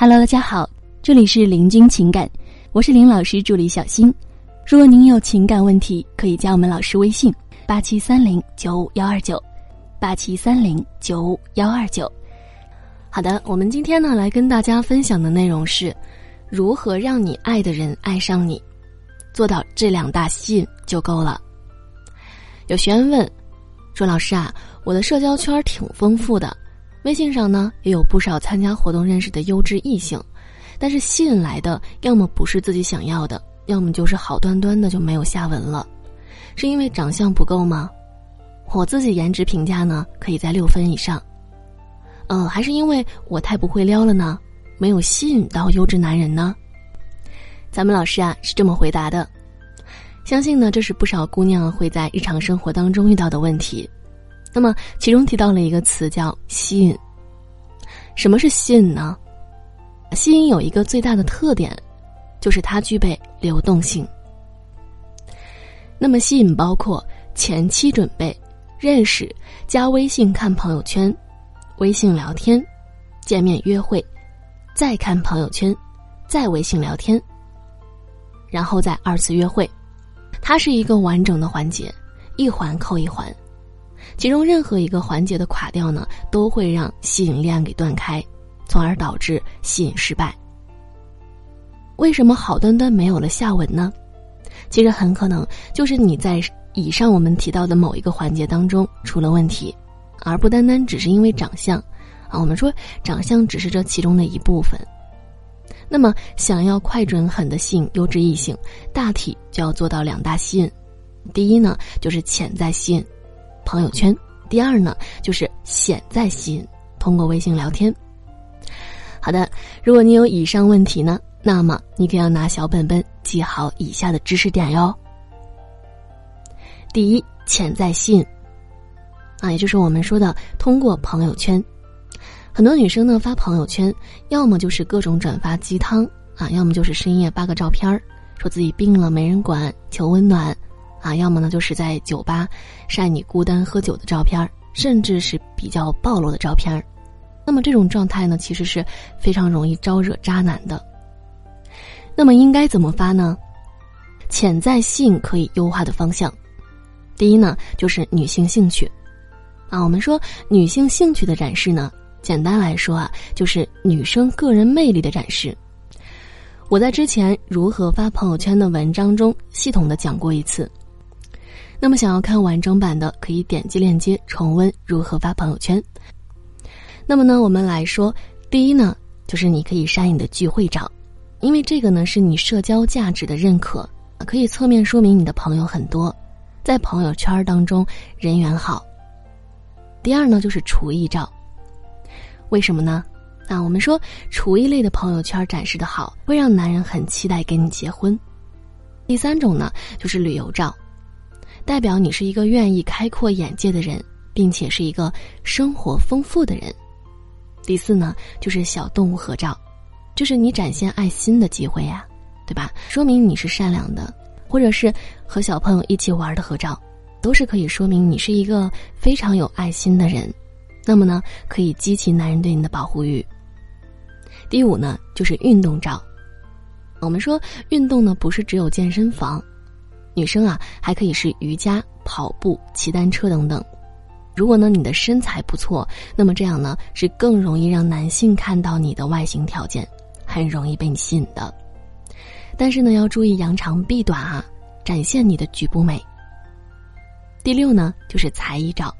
Hello，大家好，这里是林君情感，我是林老师助理小新。如果您有情感问题，可以加我们老师微信：八七三零九五幺二九，八七三零九五幺二九。好的，我们今天呢来跟大家分享的内容是，如何让你爱的人爱上你，做到这两大吸引就够了。有学员问，说老师啊，我的社交圈挺丰富的。微信上呢也有不少参加活动认识的优质异性，但是吸引来的要么不是自己想要的，要么就是好端端的就没有下文了，是因为长相不够吗？我自己颜值评价呢可以在六分以上，嗯，还是因为我太不会撩了呢，没有吸引到优质男人呢？咱们老师啊是这么回答的，相信呢这是不少姑娘会在日常生活当中遇到的问题。那么，其中提到了一个词叫“吸引”。什么是吸引呢？吸引有一个最大的特点，就是它具备流动性。那么，吸引包括前期准备、认识、加微信看朋友圈、微信聊天、见面约会、再看朋友圈、再微信聊天，然后再二次约会。它是一个完整的环节，一环扣一环。其中任何一个环节的垮掉呢，都会让吸引链给断开，从而导致吸引失败。为什么好端端没有了下文呢？其实很可能就是你在以上我们提到的某一个环节当中出了问题，而不单单只是因为长相啊。我们说长相只是这其中的一部分。那么想要快准狠的吸引优质异性，大体就要做到两大吸引。第一呢，就是潜在吸引。朋友圈，第二呢就是显在吸引，通过微信聊天。好的，如果你有以上问题呢，那么你可要拿小本本记好以下的知识点哟。第一，潜在吸引，啊，也就是我们说的通过朋友圈，很多女生呢发朋友圈，要么就是各种转发鸡汤啊，要么就是深夜发个照片儿，说自己病了没人管，求温暖。啊，要么呢就是在酒吧晒你孤单喝酒的照片甚至是比较暴露的照片那么这种状态呢，其实是非常容易招惹渣男的。那么应该怎么发呢？潜在吸引可以优化的方向，第一呢就是女性兴趣。啊，我们说女性兴趣的展示呢，简单来说啊，就是女生个人魅力的展示。我在之前如何发朋友圈的文章中系统的讲过一次。那么，想要看完整版的，可以点击链接重温如何发朋友圈。那么呢，我们来说，第一呢，就是你可以晒你的聚会照，因为这个呢是你社交价值的认可，可以侧面说明你的朋友很多，在朋友圈当中人缘好。第二呢，就是厨艺照，为什么呢？啊，我们说厨艺类的朋友圈展示的好，会让男人很期待跟你结婚。第三种呢，就是旅游照。代表你是一个愿意开阔眼界的人，并且是一个生活丰富的人。第四呢，就是小动物合照，就是你展现爱心的机会呀，对吧？说明你是善良的，或者是和小朋友一起玩的合照，都是可以说明你是一个非常有爱心的人。那么呢，可以激起男人对你的保护欲。第五呢，就是运动照。我们说运动呢，不是只有健身房。女生啊，还可以是瑜伽、跑步、骑单车等等。如果呢你的身材不错，那么这样呢是更容易让男性看到你的外形条件，很容易被你吸引的。但是呢要注意扬长避短啊，展现你的局部美。第六呢就是才艺照，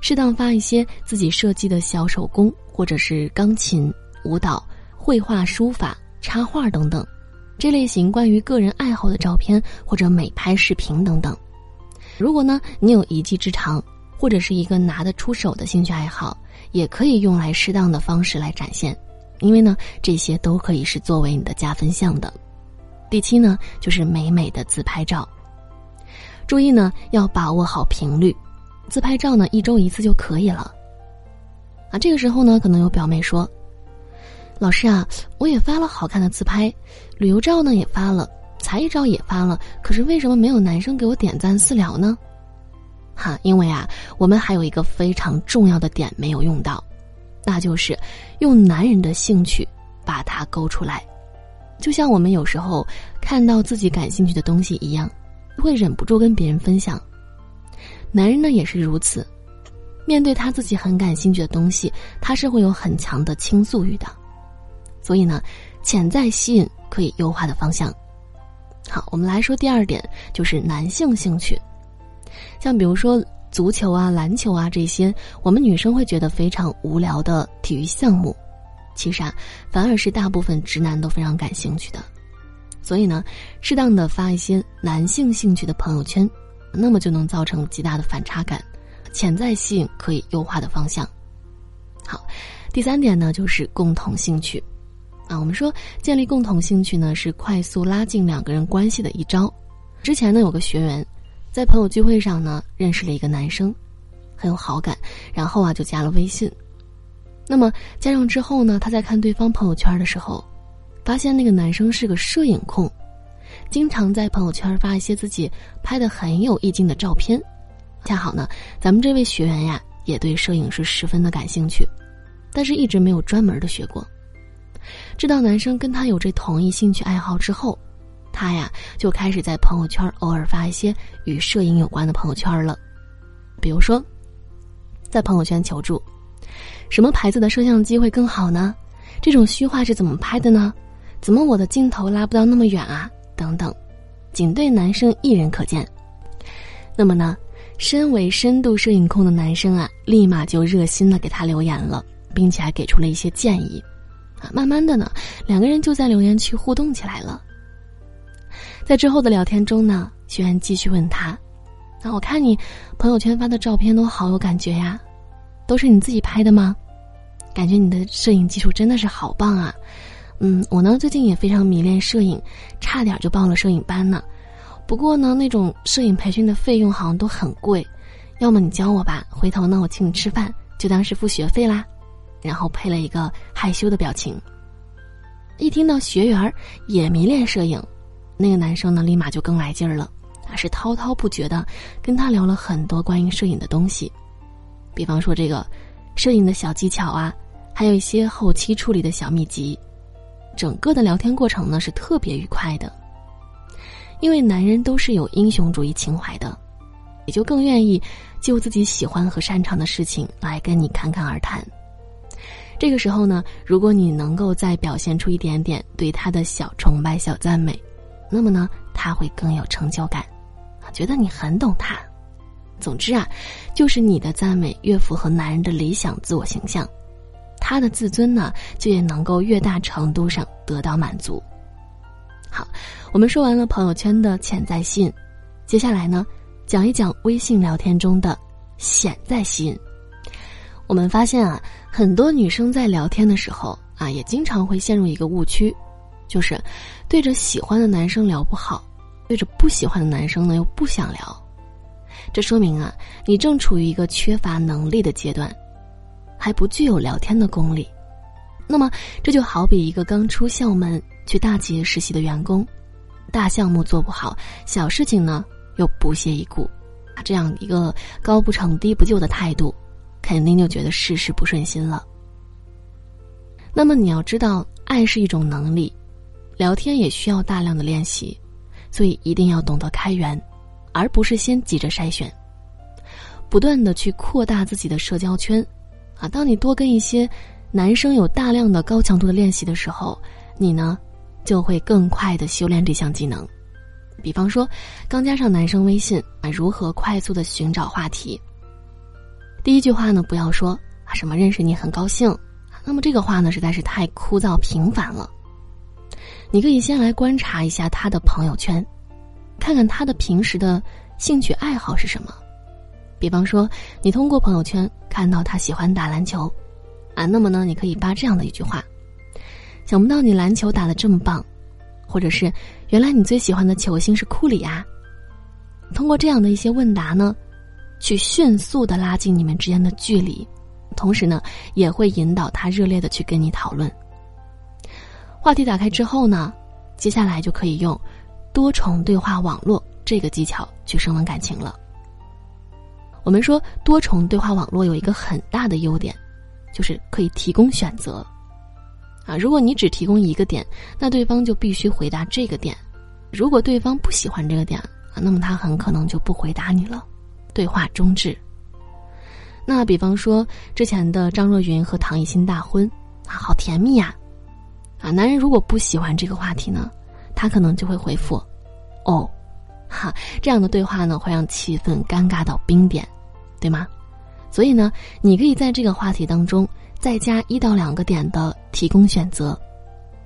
适当发一些自己设计的小手工，或者是钢琴、舞蹈、绘画、书法、插画等等。这类型关于个人爱好的照片或者美拍视频等等，如果呢你有一技之长，或者是一个拿得出手的兴趣爱好，也可以用来适当的方式来展现，因为呢这些都可以是作为你的加分项的。第七呢就是美美的自拍照，注意呢要把握好频率，自拍照呢一周一次就可以了。啊，这个时候呢可能有表妹说。老师啊，我也发了好看的自拍，旅游照呢也发了，才艺照也发了，可是为什么没有男生给我点赞私聊呢？哈，因为啊，我们还有一个非常重要的点没有用到，那就是用男人的兴趣把它勾出来。就像我们有时候看到自己感兴趣的东西一样，会忍不住跟别人分享。男人呢也是如此，面对他自己很感兴趣的东西，他是会有很强的倾诉欲的。所以呢，潜在吸引可以优化的方向。好，我们来说第二点，就是男性兴趣，像比如说足球啊、篮球啊这些，我们女生会觉得非常无聊的体育项目。其实啊，反而是大部分直男都非常感兴趣的，所以呢，适当的发一些男性兴趣的朋友圈，那么就能造成极大的反差感，潜在吸引可以优化的方向。好，第三点呢，就是共同兴趣，啊，我们说建立共同兴趣呢，是快速拉近两个人关系的一招。之前呢，有个学员，在朋友聚会上呢，认识了一个男生，很有好感，然后啊，就加了微信。那么加上之后呢？他在看对方朋友圈的时候，发现那个男生是个摄影控，经常在朋友圈发一些自己拍的很有意境的照片。恰好呢，咱们这位学员呀，也对摄影是十分的感兴趣，但是一直没有专门的学过。知道男生跟他有这同一兴趣爱好之后，他呀就开始在朋友圈偶尔发一些与摄影有关的朋友圈了，比如说，在朋友圈求助。什么牌子的摄像机会更好呢？这种虚化是怎么拍的呢？怎么我的镜头拉不到那么远啊？等等，仅对男生一人可见。那么呢，身为深度摄影控的男生啊，立马就热心的给他留言了，并且还给出了一些建议。慢慢的呢，两个人就在留言区互动起来了。在之后的聊天中呢，学员继续问他：“那我看你朋友圈发的照片都好有感觉呀，都是你自己拍的吗？”感觉你的摄影技术真的是好棒啊，嗯，我呢最近也非常迷恋摄影，差点就报了摄影班呢。不过呢，那种摄影培训的费用好像都很贵，要么你教我吧，回头呢我请你吃饭，就当是付学费啦。然后配了一个害羞的表情。一听到学员也迷恋摄影，那个男生呢立马就更来劲儿了，啊，是滔滔不绝的跟他聊了很多关于摄影的东西，比方说这个摄影的小技巧啊。还有一些后期处理的小秘籍，整个的聊天过程呢是特别愉快的，因为男人都是有英雄主义情怀的，也就更愿意就自己喜欢和擅长的事情来跟你侃侃而谈。这个时候呢，如果你能够再表现出一点点对他的小崇拜、小赞美，那么呢，他会更有成就感，觉得你很懂他。总之啊，就是你的赞美越符合男人的理想自我形象。他的自尊呢，就也能够越大程度上得到满足。好，我们说完了朋友圈的潜在吸引，接下来呢，讲一讲微信聊天中的潜在吸引。我们发现啊，很多女生在聊天的时候啊，也经常会陷入一个误区，就是对着喜欢的男生聊不好，对着不喜欢的男生呢又不想聊。这说明啊，你正处于一个缺乏能力的阶段。还不具有聊天的功力，那么这就好比一个刚出校门去大企业实习的员工，大项目做不好，小事情呢又不屑一顾，这样一个高不成低不就的态度，肯定就觉得事事不顺心了。那么你要知道，爱是一种能力，聊天也需要大量的练习，所以一定要懂得开源，而不是先急着筛选，不断的去扩大自己的社交圈。啊，当你多跟一些男生有大量的高强度的练习的时候，你呢就会更快的修炼这项技能。比方说，刚加上男生微信啊，如何快速的寻找话题？第一句话呢，不要说啊什么认识你很高兴，那么这个话呢实在是太枯燥平凡了。你可以先来观察一下他的朋友圈，看看他的平时的兴趣爱好是什么。比方说，你通过朋友圈看到他喜欢打篮球，啊，那么呢，你可以发这样的一句话：想不到你篮球打的这么棒，或者是原来你最喜欢的球星是库里啊。通过这样的一些问答呢，去迅速的拉近你们之间的距离，同时呢，也会引导他热烈的去跟你讨论。话题打开之后呢，接下来就可以用多重对话网络这个技巧去升温感情了。我们说多重对话网络有一个很大的优点，就是可以提供选择。啊，如果你只提供一个点，那对方就必须回答这个点。如果对方不喜欢这个点啊，那么他很可能就不回答你了，对话终止。那比方说之前的张若昀和唐艺昕大婚啊，好甜蜜呀！啊，男人如果不喜欢这个话题呢，他可能就会回复“哦”，哈，这样的对话呢会让气氛尴尬到冰点，对吗？所以呢，你可以在这个话题当中再加一到两个点的提供选择，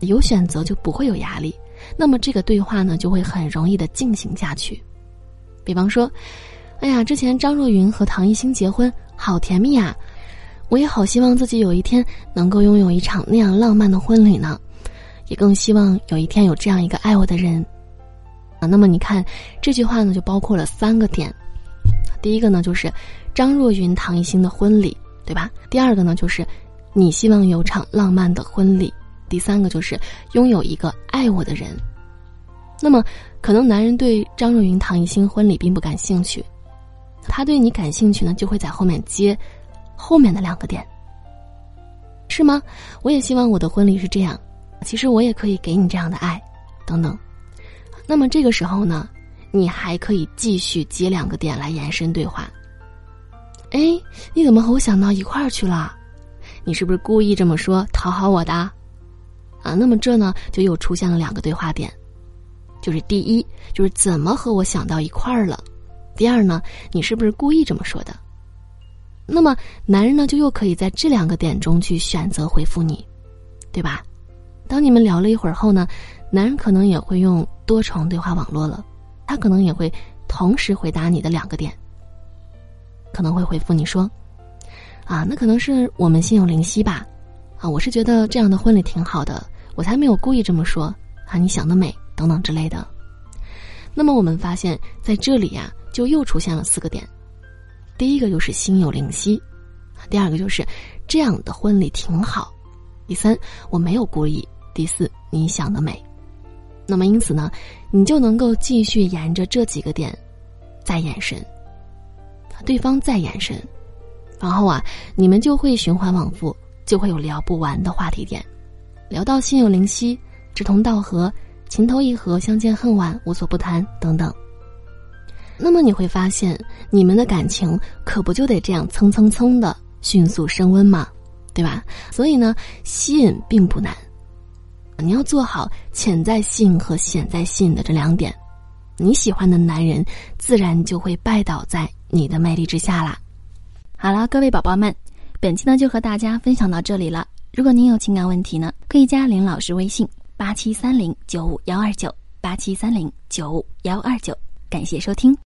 有选择就不会有压力，那么这个对话呢就会很容易的进行下去。比方说，哎呀，之前张若昀和唐艺昕结婚。好甜蜜啊！我也好希望自己有一天能够拥有一场那样浪漫的婚礼呢，也更希望有一天有这样一个爱我的人。啊，那么你看这句话呢，就包括了三个点。第一个呢，就是张若昀、唐艺昕的婚礼，对吧？第二个呢，就是你希望有场浪漫的婚礼。第三个就是拥有一个爱我的人。那么，可能男人对张若昀、唐艺昕婚礼并不感兴趣。他对你感兴趣呢，就会在后面接后面的两个点，是吗？我也希望我的婚礼是这样，其实我也可以给你这样的爱，等等。那么这个时候呢，你还可以继续接两个点来延伸对话。哎，你怎么和我想到一块儿去了？你是不是故意这么说讨好我的？啊，那么这呢，就又出现了两个对话点，就是第一，就是怎么和我想到一块儿了。第二呢，你是不是故意这么说的？那么男人呢，就又可以在这两个点中去选择回复你，对吧？当你们聊了一会儿后呢，男人可能也会用多重对话网络了，他可能也会同时回答你的两个点，可能会回复你说：“啊，那可能是我们心有灵犀吧？啊，我是觉得这样的婚礼挺好的，我才没有故意这么说啊，你想得美等等之类的。”那么我们发现，在这里呀。就又出现了四个点，第一个就是心有灵犀，第二个就是这样的婚礼挺好，第三我没有故意，第四你想的美。那么因此呢，你就能够继续沿着这几个点再延伸，对方再延伸，然后啊，你们就会循环往复，就会有聊不完的话题点，聊到心有灵犀、志同道合、情投意合、相见恨晚、无所不谈等等。那么你会发现，你们的感情可不就得这样蹭蹭蹭的迅速升温吗？对吧？所以呢，吸引并不难，你要做好潜在吸引和显在吸引的这两点，你喜欢的男人自然就会拜倒在你的魅力之下啦。好了，各位宝宝们，本期呢就和大家分享到这里了。如果您有情感问题呢，可以加林老师微信：八七三零九五幺二九八七三零九五幺二九。感谢收听。